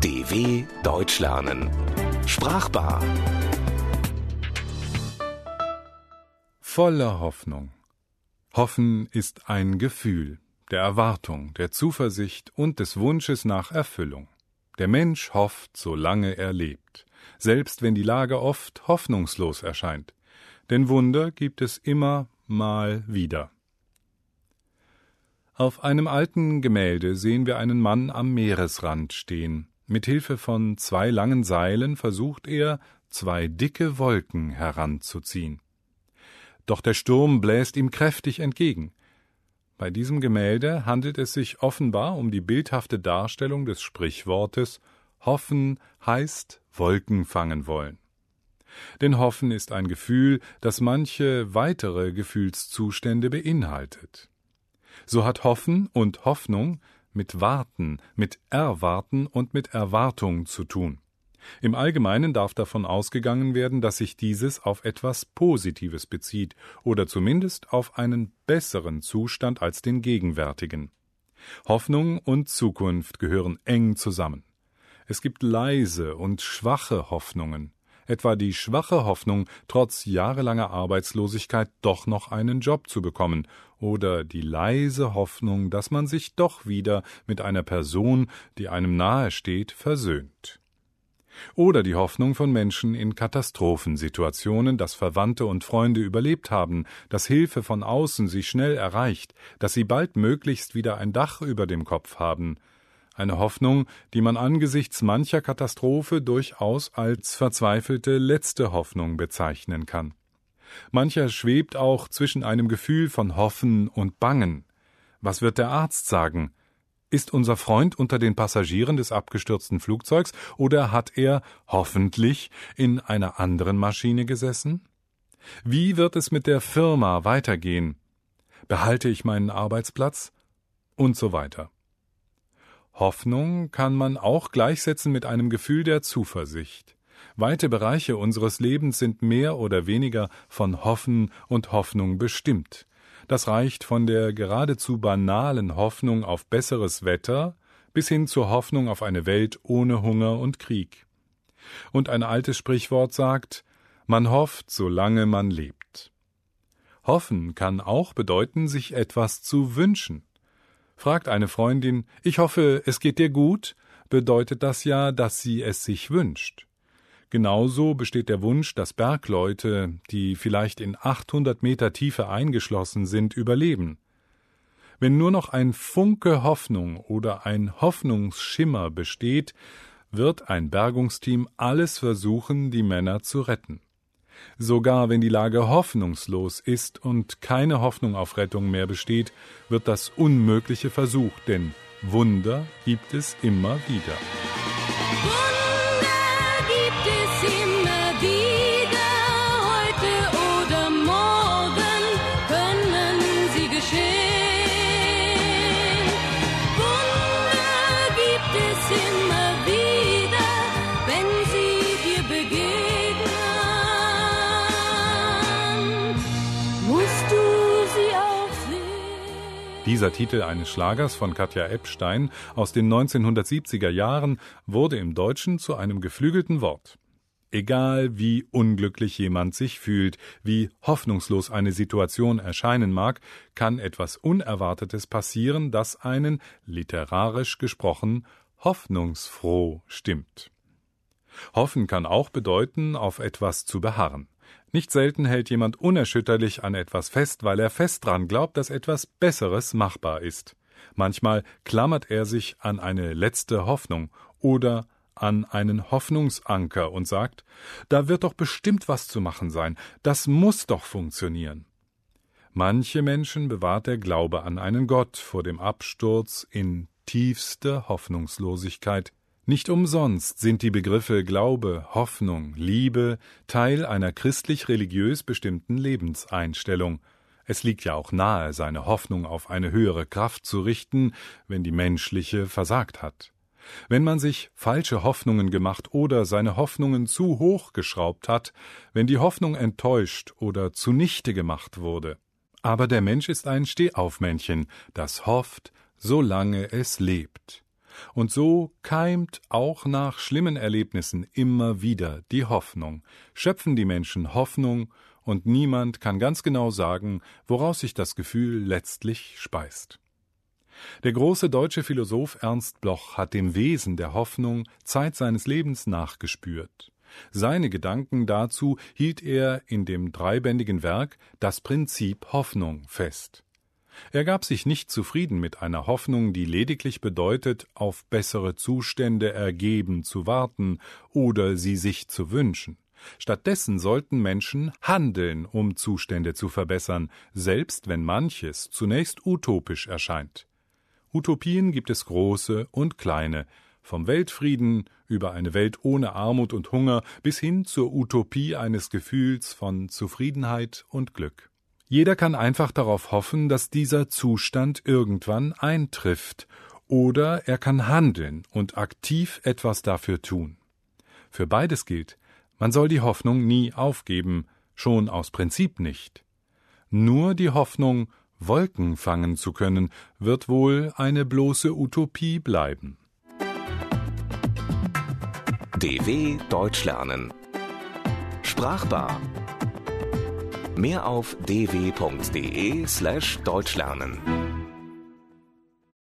DW Deutsch lernen. Sprachbar. Voller Hoffnung. Hoffen ist ein Gefühl der Erwartung, der Zuversicht und des Wunsches nach Erfüllung. Der Mensch hofft, solange er lebt, selbst wenn die Lage oft hoffnungslos erscheint. Denn Wunder gibt es immer mal wieder. Auf einem alten Gemälde sehen wir einen Mann am Meeresrand stehen. Mit Hilfe von zwei langen Seilen versucht er, zwei dicke Wolken heranzuziehen. Doch der Sturm bläst ihm kräftig entgegen. Bei diesem Gemälde handelt es sich offenbar um die bildhafte Darstellung des Sprichwortes Hoffen heißt Wolken fangen wollen. Denn Hoffen ist ein Gefühl, das manche weitere Gefühlszustände beinhaltet. So hat Hoffen und Hoffnung mit Warten, mit Erwarten und mit Erwartung zu tun. Im Allgemeinen darf davon ausgegangen werden, dass sich dieses auf etwas Positives bezieht oder zumindest auf einen besseren Zustand als den gegenwärtigen. Hoffnung und Zukunft gehören eng zusammen. Es gibt leise und schwache Hoffnungen, etwa die schwache Hoffnung, trotz jahrelanger Arbeitslosigkeit doch noch einen Job zu bekommen, oder die leise Hoffnung, dass man sich doch wieder mit einer Person, die einem nahe steht, versöhnt. Oder die Hoffnung von Menschen in Katastrophensituationen, dass Verwandte und Freunde überlebt haben, dass Hilfe von außen sie schnell erreicht, dass sie bald möglichst wieder ein Dach über dem Kopf haben, eine Hoffnung, die man angesichts mancher Katastrophe durchaus als verzweifelte letzte Hoffnung bezeichnen kann. Mancher schwebt auch zwischen einem Gefühl von Hoffen und Bangen. Was wird der Arzt sagen? Ist unser Freund unter den Passagieren des abgestürzten Flugzeugs oder hat er hoffentlich in einer anderen Maschine gesessen? Wie wird es mit der Firma weitergehen? Behalte ich meinen Arbeitsplatz? Und so weiter. Hoffnung kann man auch gleichsetzen mit einem Gefühl der Zuversicht. Weite Bereiche unseres Lebens sind mehr oder weniger von Hoffen und Hoffnung bestimmt. Das reicht von der geradezu banalen Hoffnung auf besseres Wetter bis hin zur Hoffnung auf eine Welt ohne Hunger und Krieg. Und ein altes Sprichwort sagt, man hofft, solange man lebt. Hoffen kann auch bedeuten, sich etwas zu wünschen. Fragt eine Freundin, ich hoffe, es geht dir gut, bedeutet das ja, dass sie es sich wünscht. Genauso besteht der Wunsch, dass Bergleute, die vielleicht in 800 Meter Tiefe eingeschlossen sind, überleben. Wenn nur noch ein Funke Hoffnung oder ein Hoffnungsschimmer besteht, wird ein Bergungsteam alles versuchen, die Männer zu retten. Sogar wenn die Lage hoffnungslos ist und keine Hoffnung auf Rettung mehr besteht, wird das Unmögliche versucht, denn Wunder gibt es immer wieder. Dieser Titel eines Schlagers von Katja Epstein aus den 1970er Jahren wurde im Deutschen zu einem geflügelten Wort. Egal wie unglücklich jemand sich fühlt, wie hoffnungslos eine Situation erscheinen mag, kann etwas Unerwartetes passieren, das einen, literarisch gesprochen, hoffnungsfroh stimmt. Hoffen kann auch bedeuten, auf etwas zu beharren. Nicht selten hält jemand unerschütterlich an etwas fest, weil er fest dran glaubt, dass etwas Besseres machbar ist. Manchmal klammert er sich an eine letzte Hoffnung oder an einen Hoffnungsanker und sagt, da wird doch bestimmt was zu machen sein, das muss doch funktionieren. Manche Menschen bewahrt der Glaube an einen Gott vor dem Absturz in tiefste Hoffnungslosigkeit, nicht umsonst sind die Begriffe Glaube, Hoffnung, Liebe Teil einer christlich-religiös bestimmten Lebenseinstellung. Es liegt ja auch nahe, seine Hoffnung auf eine höhere Kraft zu richten, wenn die menschliche versagt hat. Wenn man sich falsche Hoffnungen gemacht oder seine Hoffnungen zu hoch geschraubt hat, wenn die Hoffnung enttäuscht oder zunichte gemacht wurde. Aber der Mensch ist ein Stehaufmännchen, das hofft, solange es lebt. Und so keimt auch nach schlimmen Erlebnissen immer wieder die Hoffnung, schöpfen die Menschen Hoffnung, und niemand kann ganz genau sagen, woraus sich das Gefühl letztlich speist. Der große deutsche Philosoph Ernst Bloch hat dem Wesen der Hoffnung Zeit seines Lebens nachgespürt. Seine Gedanken dazu hielt er in dem dreibändigen Werk Das Prinzip Hoffnung fest. Er gab sich nicht zufrieden mit einer Hoffnung, die lediglich bedeutet, auf bessere Zustände ergeben zu warten oder sie sich zu wünschen. Stattdessen sollten Menschen handeln, um Zustände zu verbessern, selbst wenn manches zunächst utopisch erscheint. Utopien gibt es große und kleine, vom Weltfrieden über eine Welt ohne Armut und Hunger bis hin zur Utopie eines Gefühls von Zufriedenheit und Glück. Jeder kann einfach darauf hoffen, dass dieser Zustand irgendwann eintrifft, oder er kann handeln und aktiv etwas dafür tun. Für beides gilt, man soll die Hoffnung nie aufgeben, schon aus Prinzip nicht. Nur die Hoffnung, Wolken fangen zu können, wird wohl eine bloße Utopie bleiben. DW Deutsch lernen. Sprachbar. Mehr auf dw.de slash Deutschlernen.